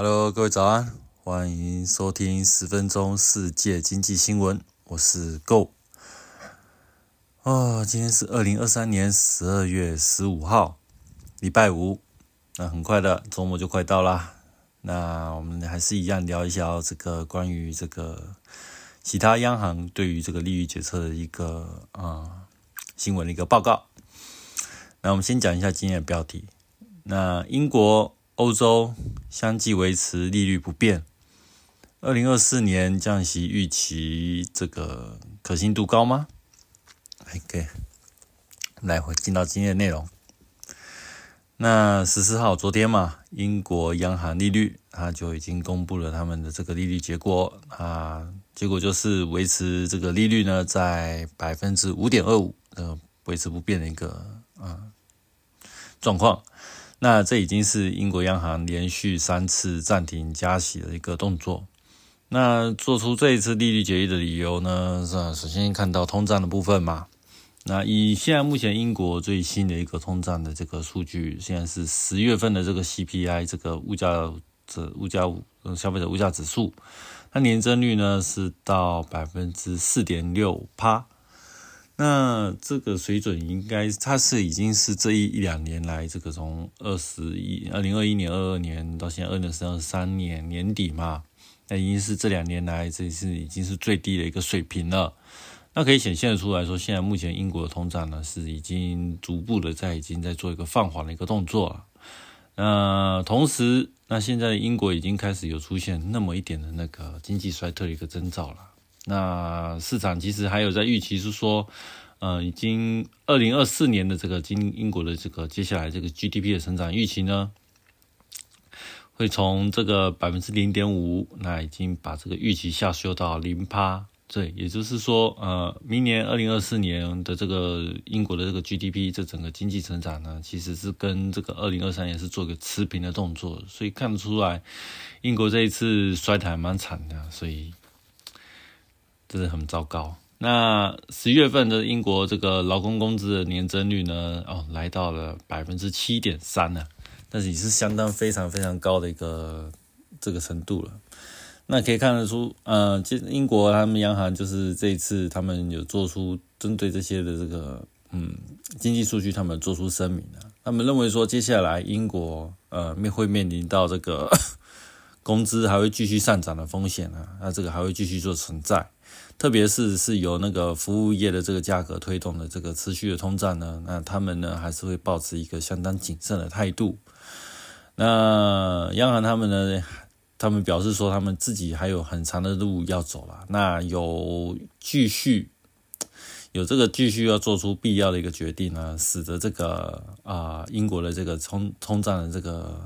Hello，各位早安，欢迎收听十分钟世界经济新闻，我是 Go。哦，今天是二零二三年十二月十五号，礼拜五，那很快的周末就快到啦。那我们还是一样聊一下这个关于这个其他央行对于这个利率决策的一个啊、新闻的一个报告。那我们先讲一下今天的标题。那英国。欧洲相继维持利率不变，二零二四年降息预期这个可信度高吗？OK，来回进到今天的内容。那十四号昨天嘛，英国央行利率它就已经公布了他们的这个利率结果啊，结果就是维持这个利率呢在百分之五点二五呃维持不变的一个啊状况。那这已经是英国央行连续三次暂停加息的一个动作。那做出这一次利率决议的理由呢？是？首先看到通胀的部分嘛。那以现在目前英国最新的一个通胀的这个数据，现在是十月份的这个 CPI 这个物价指物价消费者物价指数，它年增率呢是到百分之四点六趴。那这个水准应该，它是已经是这一一两年来，这个从二十一、二零二一年、二二年到现在二零二三年年底嘛，那已经是这两年来，这是已经是最低的一个水平了。那可以显现的出来说，现在目前英国的通胀呢，是已经逐步的在已经在做一个放缓的一个动作了。那同时，那现在英国已经开始有出现那么一点的那个经济衰退的一个征兆了。那市场其实还有在预期是说，呃，已经二零二四年的这个英英国的这个接下来这个 GDP 的成长预期呢，会从这个百分之零点五，那已经把这个预期下修到零趴。对，也就是说，呃，明年二零二四年的这个英国的这个 GDP 这整个经济成长呢，其实是跟这个二零二三年是做一个持平的动作，所以看得出来，英国这一次衰退蛮惨的，所以。真的很糟糕。那十月份的英国这个劳工工资的年增率呢？哦，来到了百分之七点三呢，但是也是相当非常非常高的一个这个程度了。那可以看得出，呃，其实英国他们央行就是这一次他们有做出针对这些的这个嗯经济数据，他们做出声明的。他们认为说，接下来英国呃面会面临到这个工资还会继续上涨的风险啊，那这个还会继续做存在。特别是是由那个服务业的这个价格推动的这个持续的通胀呢，那他们呢还是会保持一个相当谨慎的态度。那央行他们呢，他们表示说他们自己还有很长的路要走了，那有继续有这个继续要做出必要的一个决定呢，使得这个啊、英国的这个通通胀的这个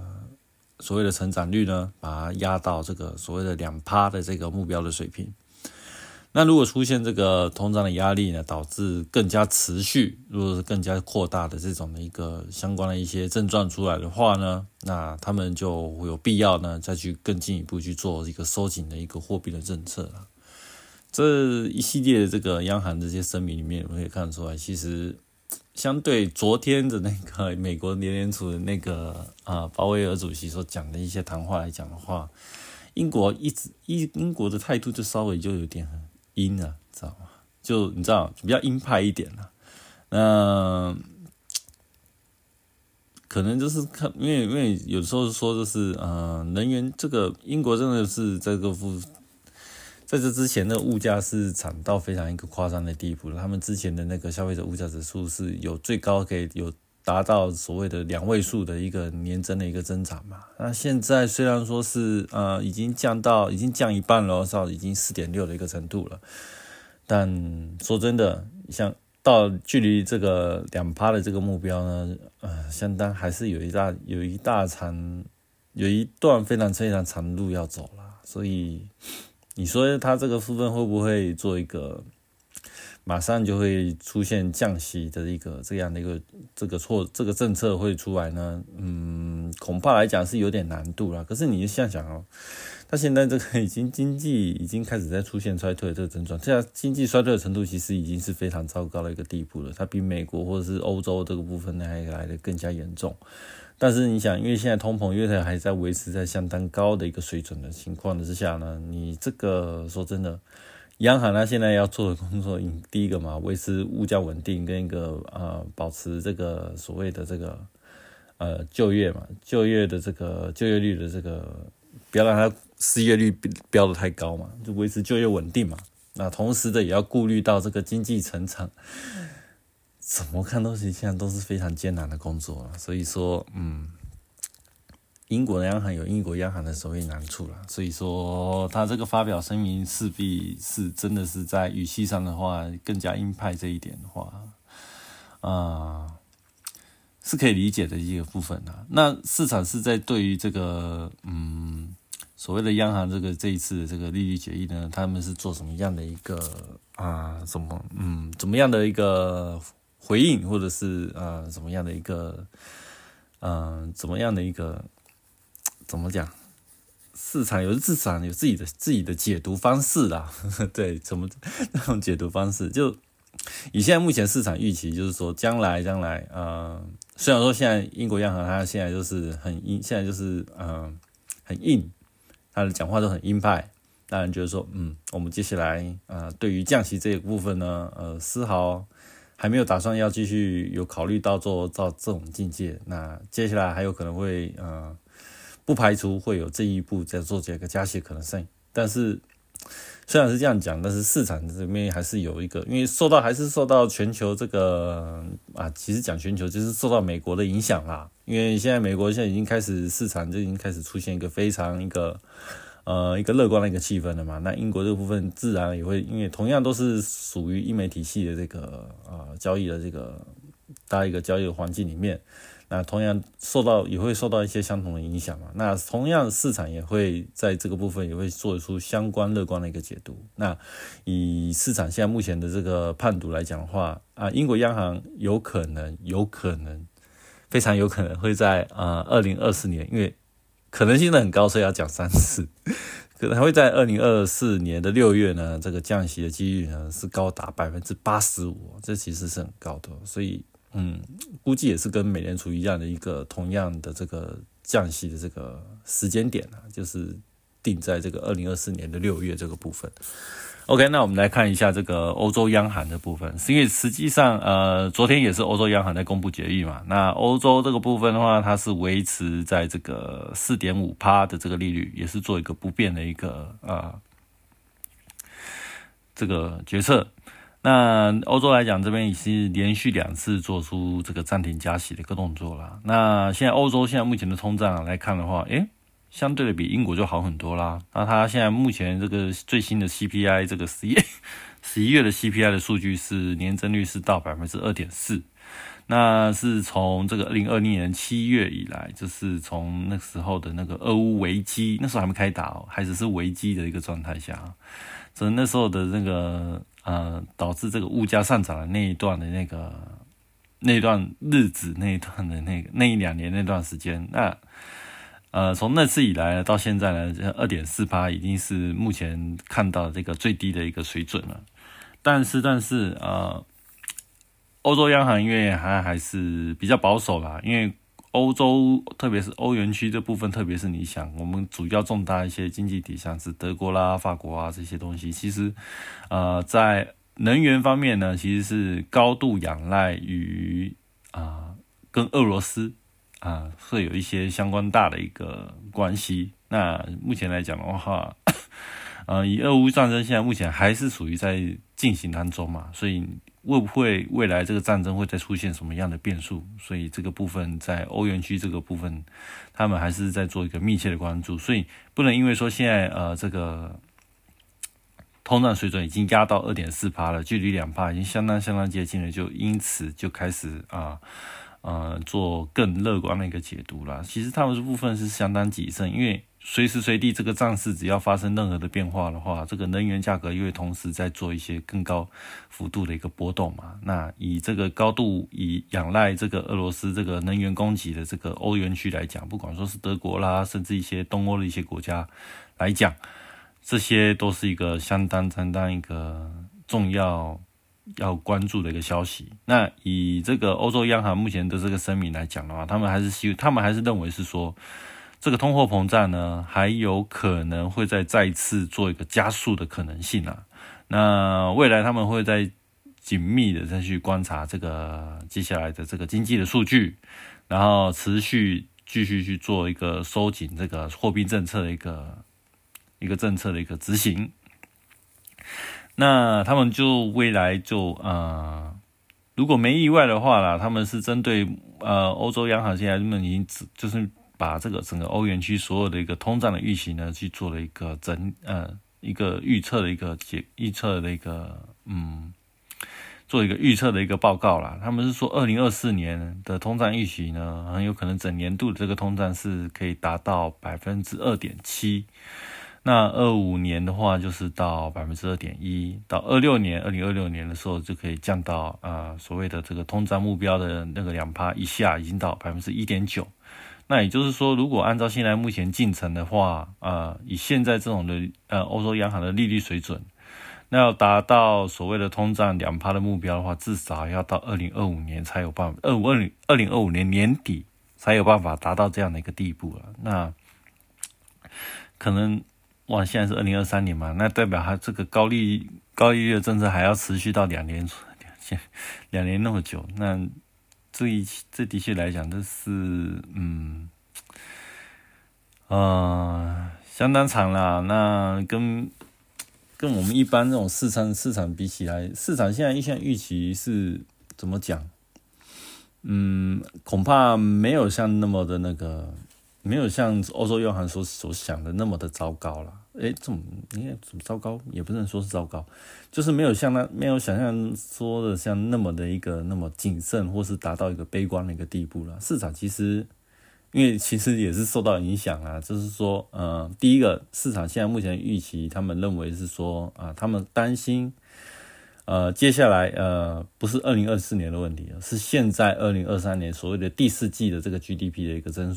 所谓的成长率呢，把它压到这个所谓的两趴的这个目标的水平。那如果出现这个通胀的压力呢，导致更加持续，如果是更加扩大的这种的一个相关的一些症状出来的话呢，那他们就有必要呢再去更进一步去做一个收紧的一个货币的政策了。这一系列的这个央行这些声明里面，我们可以看出来，其实相对昨天的那个美国联联储的那个啊 鲍威尔主席所讲的一些谈话来讲的话，英国一直英英国的态度就稍微就有点。很阴了，知道吗？就你知道，比较鹰派一点了。那可能就是看，因为因为有时候说就是呃，能源这个英国真的是这个负，在这之前的物价是涨到非常一个夸张的地步了。他们之前的那个消费者物价指数是有最高可以有达到所谓的两位数的一个年增的一个增长嘛。那现在虽然说是呃已经降到已经降一半了，到已经四点六的一个程度了，但说真的，像到距离这个两趴的这个目标呢，呃，相当还是有一大有一大长有一段非常非常长的路要走了。所以你说它这个部分会不会做一个？马上就会出现降息的一个这样的一个这个错这个政策会出来呢，嗯，恐怕来讲是有点难度了。可是你想想哦，它现在这个已经经济已经开始在出现衰退的这个症状，这样经济衰退的程度其实已经是非常糟糕的一个地步了。它比美国或者是欧洲这个部分呢还来的更加严重。但是你想，因为现在通膨因为还在维持在相当高的一个水准的情况之下呢，你这个说真的。央行呢，现在要做的工作，第一个嘛，维持物价稳定，跟一个呃，保持这个所谓的这个呃就业嘛，就业的这个就业率的这个，不要让它失业率飙得太高嘛，就维持就业稳定嘛。那同时的也要顾虑到这个经济成长，怎么看都是现在都是非常艰难的工作了。所以说，嗯。英国的央行有英国央行的所谓难处了，所以说他这个发表声明势必是真的是在语气上的话更加鹰派这一点的话，啊，是可以理解的一个部分的。那市场是在对于这个嗯所谓的央行这个这一次的这个利率决议呢，他们是做什么样的一个啊什么嗯怎么样的一个回应，或者是啊怎么样的一个嗯怎么样的一个。怎么讲？市场有市场有自己的自己的解读方式啦，对，怎么 那种解读方式？就以现在目前市场预期，就是说将来将来，呃，虽然说现在英国央行它现在就是很硬，现在就是嗯很硬，他的讲话都很鹰派，当然就是说，嗯，我们接下来呃对于降息这一部分呢，呃，丝毫还没有打算要继续有考虑到做到这种境界，那接下来还有可能会呃。不排除会有这一步在做这个加息可能性，但是虽然是这样讲，但是市场这边还是有一个，因为受到还是受到全球这个啊，其实讲全球就是受到美国的影响啦。因为现在美国现在已经开始市场就已经开始出现一个非常一个呃一个乐观的一个气氛的嘛。那英国这部分自然也会，因为同样都是属于英美体系的这个呃交易的这个大一个交易环境里面。那同样受到也会受到一些相同的影响嘛？那同样市场也会在这个部分也会做出相关乐观的一个解读。那以市场现在目前的这个判读来讲的话，啊，英国央行有可能有可能非常有可能会在啊二零二四年，因为可能性的很高，所以要讲三次，可能还会在二零二四年的六月呢，这个降息的几率呢是高达百分之八十五，这其实是很高的，所以。嗯，估计也是跟美联储一样的一个同样的这个降息的这个时间点啊，就是定在这个二零二四年的六月这个部分。OK，那我们来看一下这个欧洲央行的部分，是因为实际上呃，昨天也是欧洲央行在公布决议嘛。那欧洲这个部分的话，它是维持在这个四点五趴的这个利率，也是做一个不变的一个啊这个决策。那欧洲来讲，这边已是连续两次做出这个暂停加息的一个动作了。那现在欧洲现在目前的通胀来看的话，诶，相对的比英国就好很多啦。那它现在目前这个最新的 CPI，这个十一十一月的 CPI 的数据是年增率是到百分之二点四，那是从这个二零二零年七月以来，就是从那时候的那个俄乌危机，那时候还没开打哦，还只是危机的一个状态下，所以那时候的那个。呃，导致这个物价上涨的那一段的那个那段日子，那一段的那个那一两年那段时间，那呃，从那次以来到现在呢，二点四八已经是目前看到这个最低的一个水准了。但是，但是呃，欧洲央行因为还还是比较保守啦，因为。欧洲，特别是欧元区这部分，特别是你想，我们主要重大一些经济体，像是德国啦、法国啊这些东西，其实，呃，在能源方面呢，其实是高度仰赖于啊，跟俄罗斯啊，会有一些相关大的一个关系。那目前来讲的话，呃，以俄乌战争现在目前还是属于在进行当中嘛，所以。会不会未来这个战争会再出现什么样的变数？所以这个部分在欧元区这个部分，他们还是在做一个密切的关注。所以不能因为说现在呃这个通胀水准已经压到二点四帕了，距离两帕已经相当相当接近了，就因此就开始啊做更乐观的一个解读啦。其实他们这部分是相当谨慎，因为。随时随地，这个战事只要发生任何的变化的话，这个能源价格又会同时在做一些更高幅度的一个波动嘛。那以这个高度以仰赖这个俄罗斯这个能源供给的这个欧元区来讲，不管说是德国啦，甚至一些东欧的一些国家来讲，这些都是一个相当相当一个重要要关注的一个消息。那以这个欧洲央行目前的这个声明来讲的话，他们还是希，他们还是认为是说。这个通货膨胀呢，还有可能会再再次做一个加速的可能性啊。那未来他们会在紧密的再去观察这个接下来的这个经济的数据，然后持续继续去做一个收紧这个货币政策的一个一个政策的一个执行。那他们就未来就呃，如果没意外的话啦，他们是针对呃欧洲央行现在他们已经就是。把这个整个欧元区所有的一个通胀的预期呢，去做了一个整呃一个预测的一个解预测的一个嗯，做一个预测的一个报告啦。他们是说，二零二四年的通胀预期呢，很有可能整年度的这个通胀是可以达到百分之二点七。那二五年的话，就是到百分之二点一。到二六年，二零二六年的时候，就可以降到啊所谓的这个通胀目标的那个两趴以下，已经到百分之一点九。那也就是说，如果按照现在目前进程的话，啊，以现在这种的呃欧洲央行的利率水准，那要达到所谓的通胀两趴的目标的话，至少要到二零二五年才有办法，二五二零二零二五年年底才有办法达到这样的一个地步了。那可能哇，现在是二零二三年嘛，那代表它这个高利高利率的政策还要持续到两年两两年那么久，那。这一这的确来讲，这是嗯，呃，相当长了。那跟跟我们一般这种市场市场比起来，市场现在现在预期是怎么讲？嗯，恐怕没有像那么的那个。没有像欧洲央行所所想的那么的糟糕了，诶，怎么你看怎么糟糕？也不能说是糟糕，就是没有像那没有想象说的像那么的一个那么谨慎，或是达到一个悲观的一个地步了。市场其实因为其实也是受到影响啊，就是说，呃，第一个市场现在目前预期，他们认为是说啊，他们担心，呃，接下来呃，不是二零二四年的问题是现在二零二三年所谓的第四季的这个 GDP 的一个增。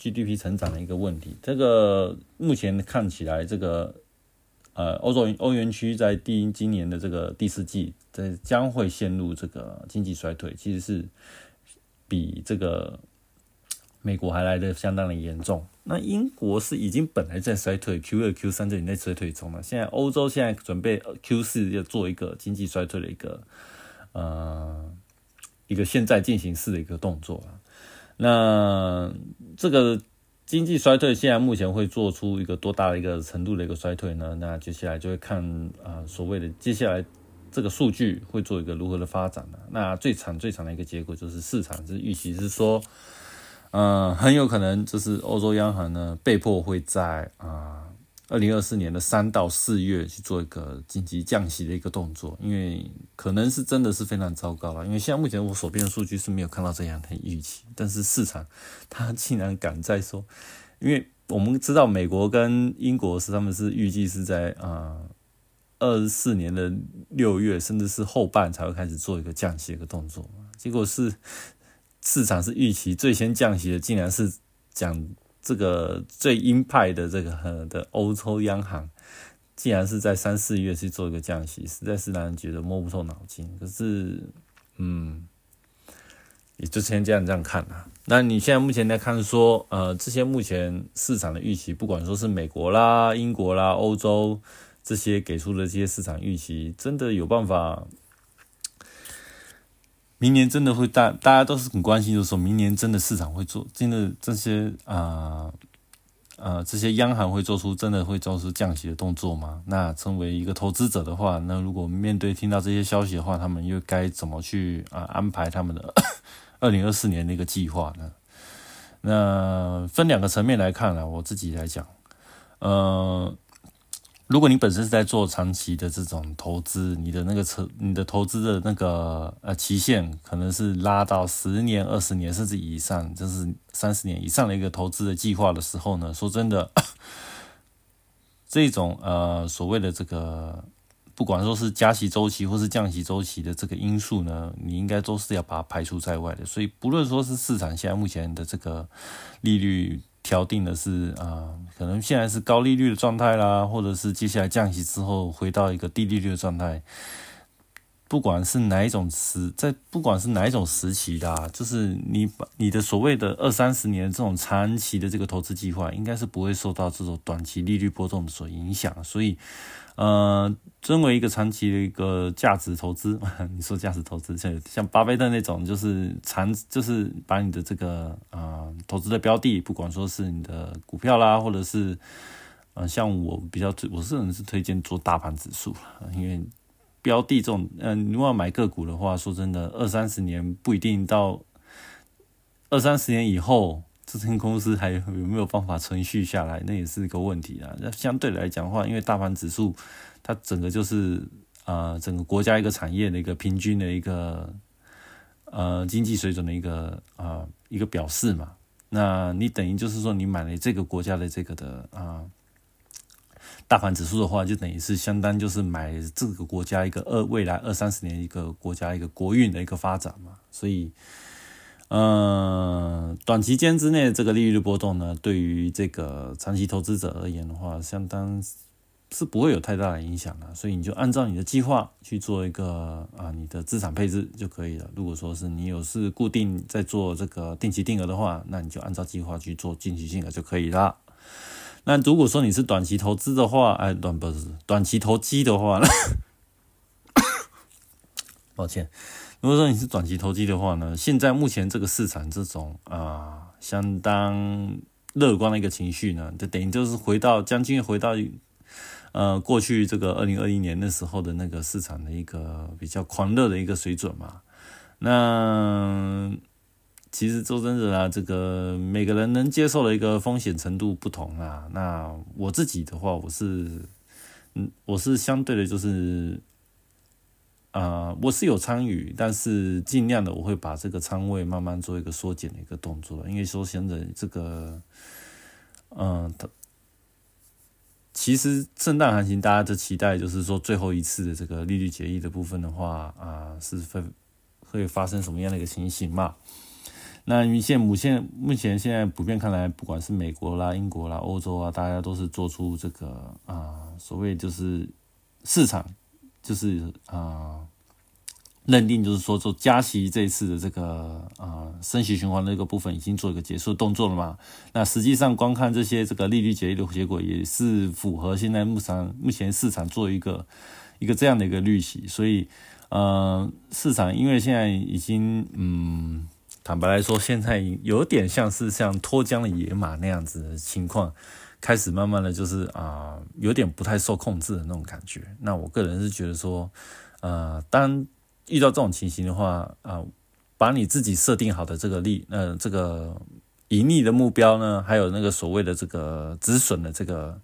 GDP 成长的一个问题，这个目前看起来，这个呃，欧洲欧元区在第今年的这个第四季，这将会陷入这个经济衰退，其实是比这个美国还来的相当的严重。那英国是已经本来在衰退，Q 二、Q 三这里在衰退中了。现在欧洲现在准备 Q 四要做一个经济衰退的一个呃一个现在进行式的一个动作啊。那这个经济衰退现在目前会做出一个多大的一个程度的一个衰退呢？那接下来就会看啊，所谓的接下来这个数据会做一个如何的发展呢？那最惨最惨的一个结果就是市场是预期是说，嗯，很有可能就是欧洲央行呢被迫会在啊。二零二四年的三到四月去做一个紧急降息的一个动作，因为可能是真的是非常糟糕了。因为现在目前我手边的数据是没有看到这样的预期，但是市场它竟然敢在说，因为我们知道美国跟英国是他们是预计是在啊二十四年的六月甚至是后半才会开始做一个降息的一个动作，结果是市场是预期最先降息的，竟然是讲。这个最鹰派的这个的欧洲央行，竟然是在三四月去做一个降息，实在是让人觉得摸不透脑筋。可是，嗯，也就先这样这样看啊。那你现在目前来看说，呃，这些目前市场的预期，不管说是美国啦、英国啦、欧洲这些给出的这些市场预期，真的有办法？明年真的会大，大家都是很关心，就是说明年真的市场会做，真的这些啊啊这些央行会做出真的会做出降息的动作吗？那成为一个投资者的话，那如果面对听到这些消息的话，他们又该怎么去啊安排他们的 二零二四年的一个计划呢？那分两个层面来看呢，我自己来讲，呃，如果你本身是在做长期的这种投资，你的那个车，你的投资的那个呃期限可能是拉到十年、二十年甚至以上，就是三十年以上的一个投资的计划的时候呢，说真的，这种呃所谓的这个。不管说是加息周期或是降息周期的这个因素呢，你应该都是要把它排除在外的。所以不论说是市场现在目前的这个利率调定的是啊，可能现在是高利率的状态啦，或者是接下来降息之后回到一个低利率的状态。不管是哪一种时，在不管是哪一种时期的，就是你把你的所谓的二三十年这种长期的这个投资计划，应该是不会受到这种短期利率波动所影响。所以，呃，作为一个长期的一个价值投资，你说价值投资，像像巴菲特那种，就是长，就是把你的这个啊投资的标的，不管说是你的股票啦，或者是，呃，像我比较，我个人是推荐做大盘指数，因为。标的这种，嗯，如果要买个股的话，说真的，二三十年不一定到二三十年以后，这间公司还有没有办法存续下来，那也是一个问题啊。那相对来讲的话，因为大盘指数它整个就是啊，整个国家一个产业的一个平均的一个呃经济水准的一个啊一个表示嘛。那你等于就是说，你买了这个国家的这个的啊。大盘指数的话，就等于是相当就是买这个国家一个二未来二三十年一个国家一个国运的一个发展嘛，所以，呃，短期间之内这个利率波动呢，对于这个长期投资者而言的话，相当是不会有太大的影响的，所以你就按照你的计划去做一个啊你的资产配置就可以了。如果说是你有是固定在做这个定期定额的话，那你就按照计划去做定期定额就可以了。那如果说你是短期投资的话，哎，短不是短期投机的话，抱歉，如果说你是短期投机的话呢，现在目前这个市场这种啊相当乐观的一个情绪呢，就等于就是回到将近回到呃过去这个二零二一年那时候的那个市场的一个比较狂热的一个水准嘛，那。其实周真人啊，这个每个人能接受的一个风险程度不同啊。那我自己的话，我是，嗯，我是相对的，就是，啊，我是有参与，但是尽量的我会把这个仓位慢慢做一个缩减的一个动作。因为说现在这个，嗯，它其实震荡行情大家的期待就是说最后一次的这个利率决议的部分的话啊，是会会发生什么样的一个情形嘛？那你现目现目前现在普遍看来，不管是美国啦、英国啦、欧洲啊，大家都是做出这个啊，所谓就是市场就是啊认定，就是说做加息这一次的这个啊升息循环的一个部分已经做一个结束动作了嘛？那实际上光看这些这个利率决议的结果，也是符合现在目前目前市场做一个一个这样的一个预期，所以呃市场因为现在已经嗯。坦白来说，现在有点像是像脱缰的野马那样子的情况，开始慢慢的就是啊，有点不太受控制的那种感觉。那我个人是觉得说，呃，当遇到这种情形的话，啊，把你自己设定好的这个利，呃，这个盈利的目标呢，还有那个所谓的这个止损的这个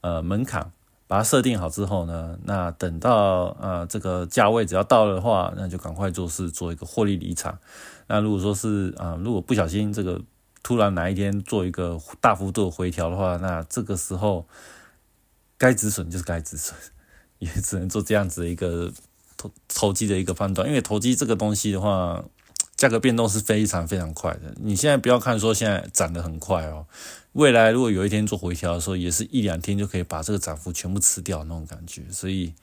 呃门槛，把它设定好之后呢，那等到呃这个价位只要到了的话，那就赶快做事，做一个获利离场。那如果说是啊，如果不小心这个突然哪一天做一个大幅度回调的话，那这个时候该止损就是该止损，也只能做这样子的一个投投机的一个判断。因为投机这个东西的话，价格变动是非常非常快的。你现在不要看说现在涨得很快哦，未来如果有一天做回调的时候，也是一两天就可以把这个涨幅全部吃掉那种感觉，所以。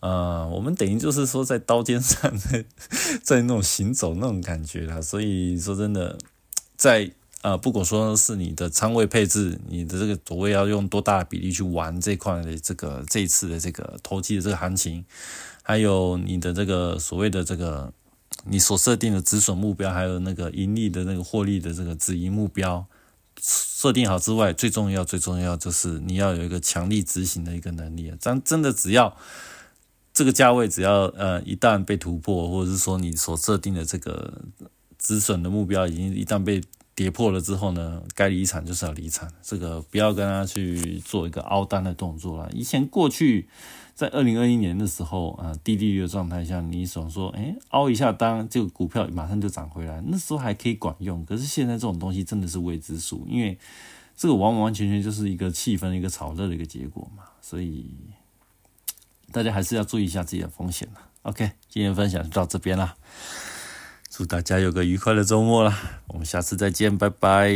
啊，我们等于就是说在刀尖上，在在那种行走那种感觉啦。所以说真的，在啊，不管说是你的仓位配置，你的这个所谓要用多大的比例去玩这块的这个这一次的这个投机的这个行情，还有你的这个所谓的这个你所设定的止损目标，还有那个盈利的那个获利的这个止盈目标设定好之外，最重要最重要就是你要有一个强力执行的一个能力啊！真真的只要。这个价位只要呃一旦被突破，或者是说你所设定的这个止损的目标已经一旦被跌破了之后呢，该离场就是要离场，这个不要跟他去做一个凹单的动作了。以前过去在二零二一年的时候啊，低利率的状态下，你想说，哎，凹一下单，这个股票马上就涨回来，那时候还可以管用。可是现在这种东西真的是未知数，因为这个完完全全就是一个气氛、一个炒热的一个结果嘛，所以大家还是要注意一下自己的风险了。OK，今天分享就到这边了。祝大家有个愉快的周末啦！我们下次再见，拜拜。